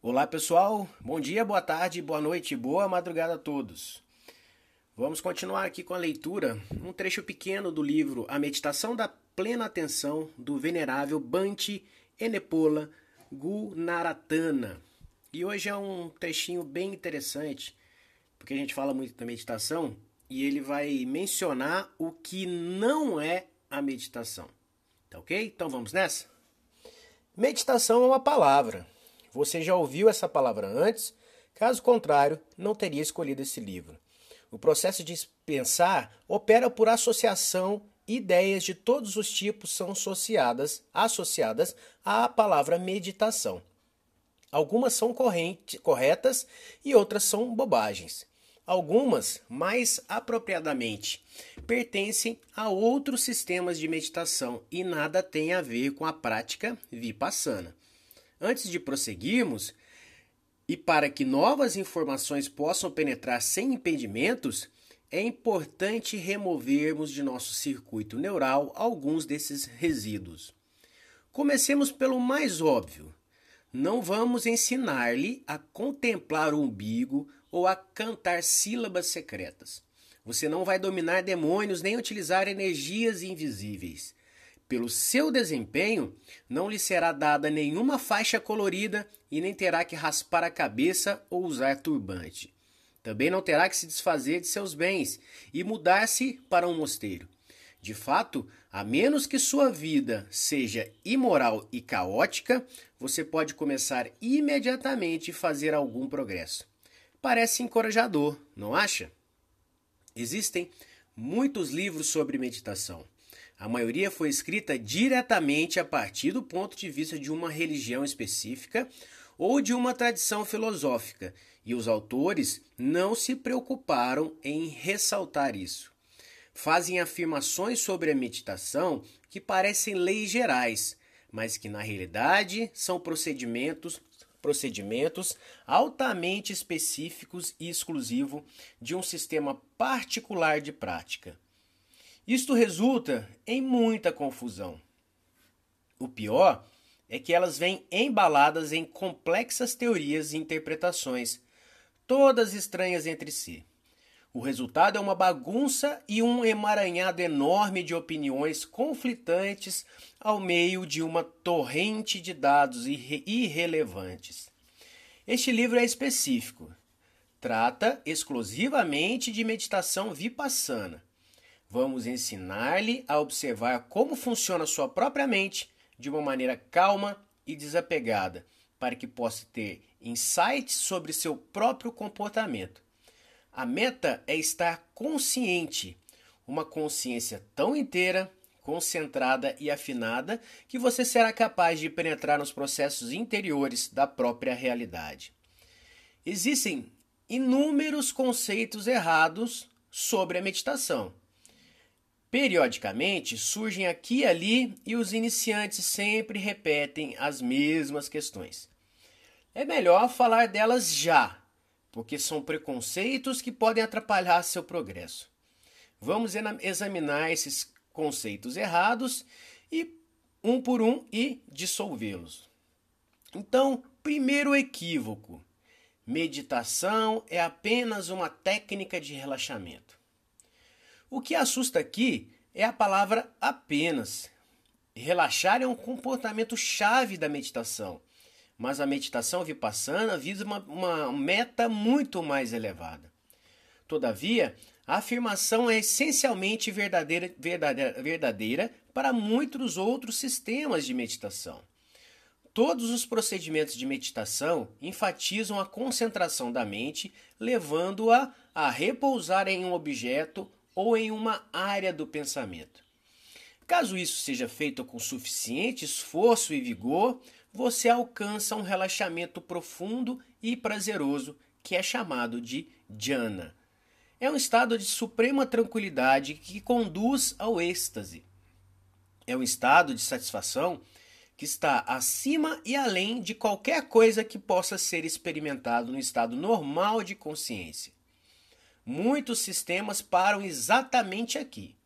Olá pessoal, bom dia, boa tarde, boa noite, boa madrugada a todos. Vamos continuar aqui com a leitura, um trecho pequeno do livro A Meditação da Plena Atenção do Venerável Bante Enepola Gunaratana. E hoje é um trechinho bem interessante, porque a gente fala muito da meditação e ele vai mencionar o que não é a meditação. Tá ok? Então vamos nessa? Meditação é uma palavra. Você já ouviu essa palavra antes? Caso contrário, não teria escolhido esse livro. O processo de pensar opera por associação. Ideias de todos os tipos são associadas, associadas à palavra meditação. Algumas são corrente, corretas e outras são bobagens. Algumas, mais apropriadamente, pertencem a outros sistemas de meditação e nada tem a ver com a prática vipassana. Antes de prosseguirmos, e para que novas informações possam penetrar sem impedimentos, é importante removermos de nosso circuito neural alguns desses resíduos. Comecemos pelo mais óbvio. Não vamos ensinar-lhe a contemplar o umbigo ou a cantar sílabas secretas. Você não vai dominar demônios nem utilizar energias invisíveis. Pelo seu desempenho, não lhe será dada nenhuma faixa colorida e nem terá que raspar a cabeça ou usar turbante. Também não terá que se desfazer de seus bens e mudar-se para um mosteiro. De fato, a menos que sua vida seja imoral e caótica, você pode começar imediatamente a fazer algum progresso parece encorajador, não acha? Existem muitos livros sobre meditação. A maioria foi escrita diretamente a partir do ponto de vista de uma religião específica ou de uma tradição filosófica, e os autores não se preocuparam em ressaltar isso. Fazem afirmações sobre a meditação que parecem leis gerais, mas que na realidade são procedimentos procedimentos altamente específicos e exclusivo de um sistema particular de prática. Isto resulta em muita confusão. O pior é que elas vêm embaladas em complexas teorias e interpretações, todas estranhas entre si. O resultado é uma bagunça e um emaranhado enorme de opiniões conflitantes ao meio de uma torrente de dados irre irrelevantes. Este livro é específico. Trata exclusivamente de meditação vipassana. Vamos ensinar-lhe a observar como funciona sua própria mente de uma maneira calma e desapegada, para que possa ter insights sobre seu próprio comportamento a meta é estar consciente, uma consciência tão inteira, concentrada e afinada que você será capaz de penetrar nos processos interiores da própria realidade. Existem inúmeros conceitos errados sobre a meditação. Periodicamente surgem aqui e ali e os iniciantes sempre repetem as mesmas questões. É melhor falar delas já, porque são preconceitos que podem atrapalhar seu progresso. Vamos examinar esses conceitos errados e um por um e dissolvê-los. Então, primeiro equívoco: meditação é apenas uma técnica de relaxamento. O que assusta aqui é a palavra apenas. Relaxar é um comportamento chave da meditação mas a meditação vipassana visa uma, uma meta muito mais elevada. Todavia, a afirmação é essencialmente verdadeira, verdadeira, verdadeira para muitos outros sistemas de meditação. Todos os procedimentos de meditação enfatizam a concentração da mente, levando-a a repousar em um objeto ou em uma área do pensamento. Caso isso seja feito com suficiente esforço e vigor, você alcança um relaxamento profundo e prazeroso que é chamado de jhana. É um estado de suprema tranquilidade que conduz ao êxtase. É um estado de satisfação que está acima e além de qualquer coisa que possa ser experimentado no estado normal de consciência. Muitos sistemas param exatamente aqui.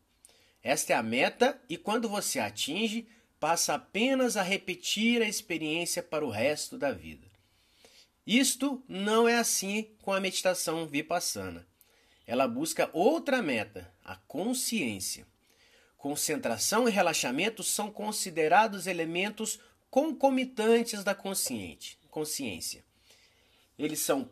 Esta é a meta, e quando você atinge, passa apenas a repetir a experiência para o resto da vida. Isto não é assim com a meditação vipassana. Ela busca outra meta, a consciência. Concentração e relaxamento são considerados elementos concomitantes da consciente, consciência. Eles são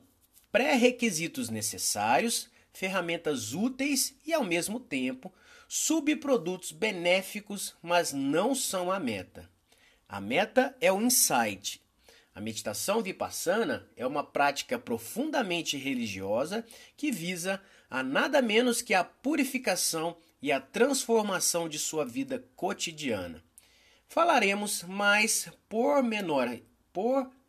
pré-requisitos necessários, ferramentas úteis e, ao mesmo tempo, subprodutos benéficos, mas não são a meta. A meta é o insight. A meditação vipassana é uma prática profundamente religiosa que visa a nada menos que a purificação e a transformação de sua vida cotidiana. Falaremos mais pormenor,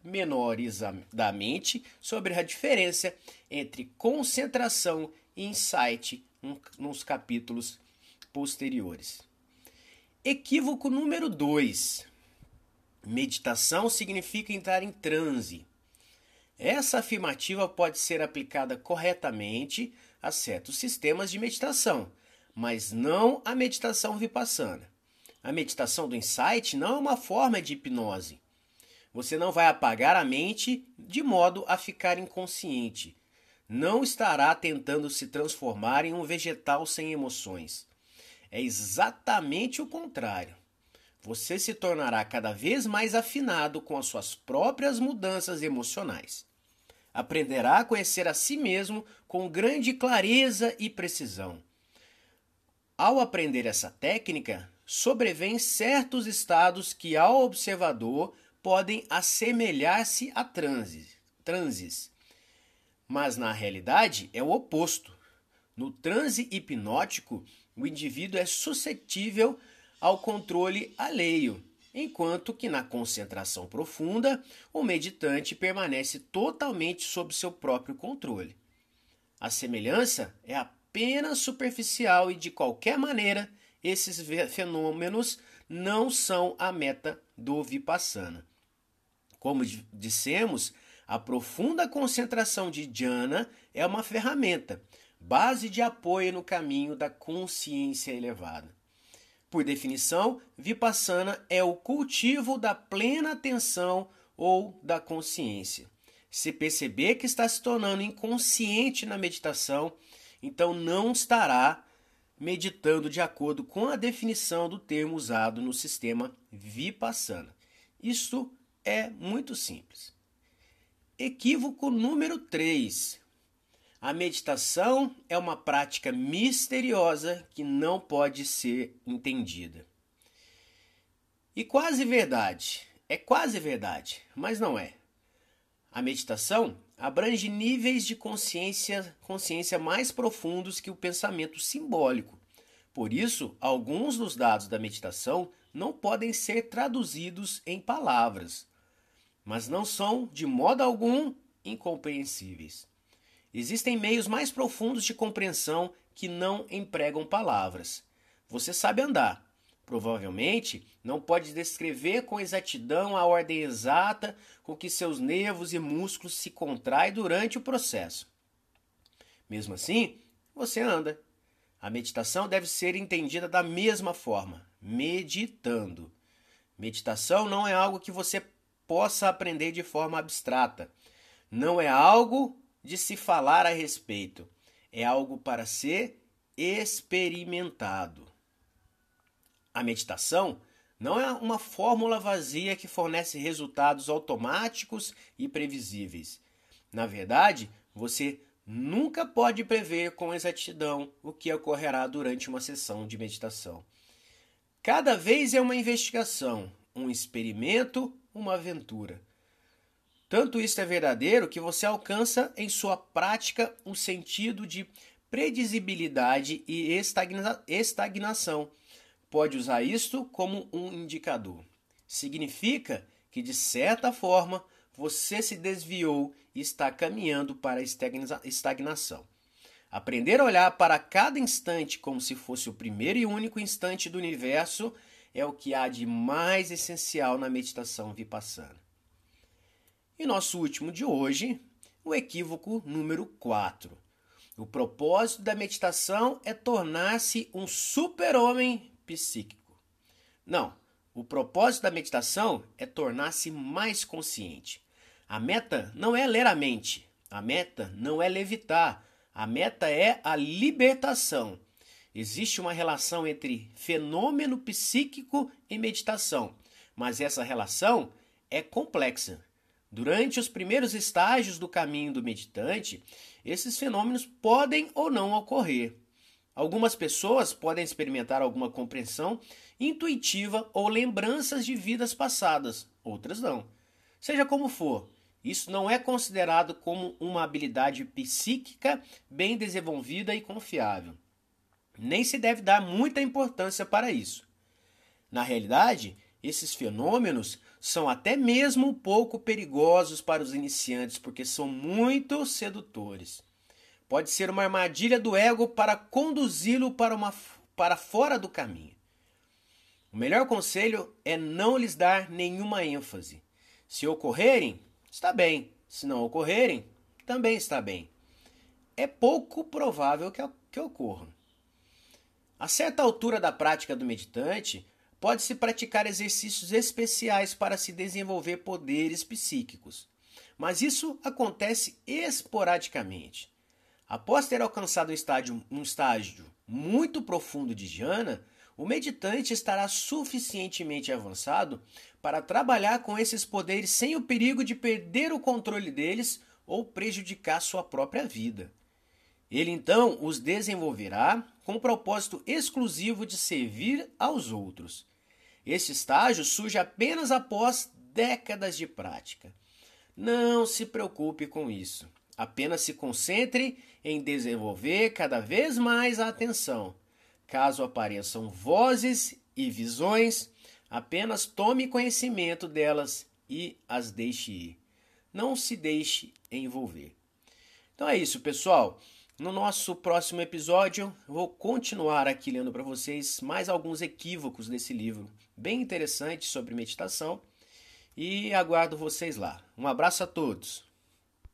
pormenorizadamente sobre a diferença entre concentração e insight nos capítulos posteriores. Equívoco número 2. Meditação significa entrar em transe. Essa afirmativa pode ser aplicada corretamente a certos sistemas de meditação, mas não a meditação vipassana. A meditação do insight não é uma forma de hipnose. Você não vai apagar a mente de modo a ficar inconsciente. Não estará tentando se transformar em um vegetal sem emoções. É exatamente o contrário. Você se tornará cada vez mais afinado com as suas próprias mudanças emocionais. Aprenderá a conhecer a si mesmo com grande clareza e precisão. Ao aprender essa técnica, sobrevêm certos estados que, ao observador, podem assemelhar-se a transes, transes. Mas na realidade é o oposto. No transe hipnótico, o indivíduo é suscetível ao controle alheio, enquanto que na concentração profunda, o meditante permanece totalmente sob seu próprio controle. A semelhança é apenas superficial e, de qualquer maneira, esses fenômenos não são a meta do Vipassana. Como dissemos, a profunda concentração de jhana é uma ferramenta, base de apoio no caminho da consciência elevada. Por definição, Vipassana é o cultivo da plena atenção ou da consciência. Se perceber que está se tornando inconsciente na meditação, então não estará meditando de acordo com a definição do termo usado no sistema Vipassana. Isso é muito simples. Equívoco número 3. A meditação é uma prática misteriosa que não pode ser entendida. E quase verdade. É quase verdade, mas não é. A meditação abrange níveis de consciência, consciência mais profundos que o pensamento simbólico. Por isso, alguns dos dados da meditação não podem ser traduzidos em palavras, mas não são, de modo algum, incompreensíveis. Existem meios mais profundos de compreensão que não empregam palavras. Você sabe andar, Provavelmente não pode descrever com exatidão a ordem exata com que seus nervos e músculos se contraem durante o processo. Mesmo assim, você anda. A meditação deve ser entendida da mesma forma, meditando. Meditação não é algo que você possa aprender de forma abstrata. Não é algo de se falar a respeito. É algo para ser experimentado. A meditação não é uma fórmula vazia que fornece resultados automáticos e previsíveis. Na verdade, você nunca pode prever com exatidão o que ocorrerá durante uma sessão de meditação. Cada vez é uma investigação, um experimento, uma aventura. Tanto isso é verdadeiro que você alcança em sua prática um sentido de previsibilidade e estagna estagnação pode usar isto como um indicador. Significa que, de certa forma, você se desviou e está caminhando para a estagnação. Aprender a olhar para cada instante como se fosse o primeiro e único instante do universo é o que há de mais essencial na meditação vipassana. E nosso último de hoje, o equívoco número 4. O propósito da meditação é tornar-se um super-homem psíquico. Não, o propósito da meditação é tornar-se mais consciente. A meta não é ler a mente, a meta não é levitar, a meta é a libertação. Existe uma relação entre fenômeno psíquico e meditação, mas essa relação é complexa. Durante os primeiros estágios do caminho do meditante, esses fenômenos podem ou não ocorrer. Algumas pessoas podem experimentar alguma compreensão intuitiva ou lembranças de vidas passadas, outras não. Seja como for, isso não é considerado como uma habilidade psíquica bem desenvolvida e confiável. Nem se deve dar muita importância para isso. Na realidade, esses fenômenos são até mesmo um pouco perigosos para os iniciantes porque são muito sedutores. Pode ser uma armadilha do ego para conduzi-lo para, uma, para fora do caminho. O melhor conselho é não lhes dar nenhuma ênfase. Se ocorrerem, está bem. Se não ocorrerem, também está bem. É pouco provável que, que ocorram. A certa altura da prática do meditante, pode-se praticar exercícios especiais para se desenvolver poderes psíquicos. Mas isso acontece esporadicamente. Após ter alcançado um estágio, um estágio muito profundo de jhana, o meditante estará suficientemente avançado para trabalhar com esses poderes sem o perigo de perder o controle deles ou prejudicar sua própria vida. Ele então os desenvolverá com o propósito exclusivo de servir aos outros. Este estágio surge apenas após décadas de prática. Não se preocupe com isso. Apenas se concentre em desenvolver cada vez mais a atenção Caso apareçam vozes e visões, apenas tome conhecimento delas e as deixe ir. Não se deixe envolver. Então é isso, pessoal. No nosso próximo episódio, vou continuar aqui lendo para vocês mais alguns equívocos desse livro, bem interessante sobre meditação, e aguardo vocês lá. Um abraço a todos.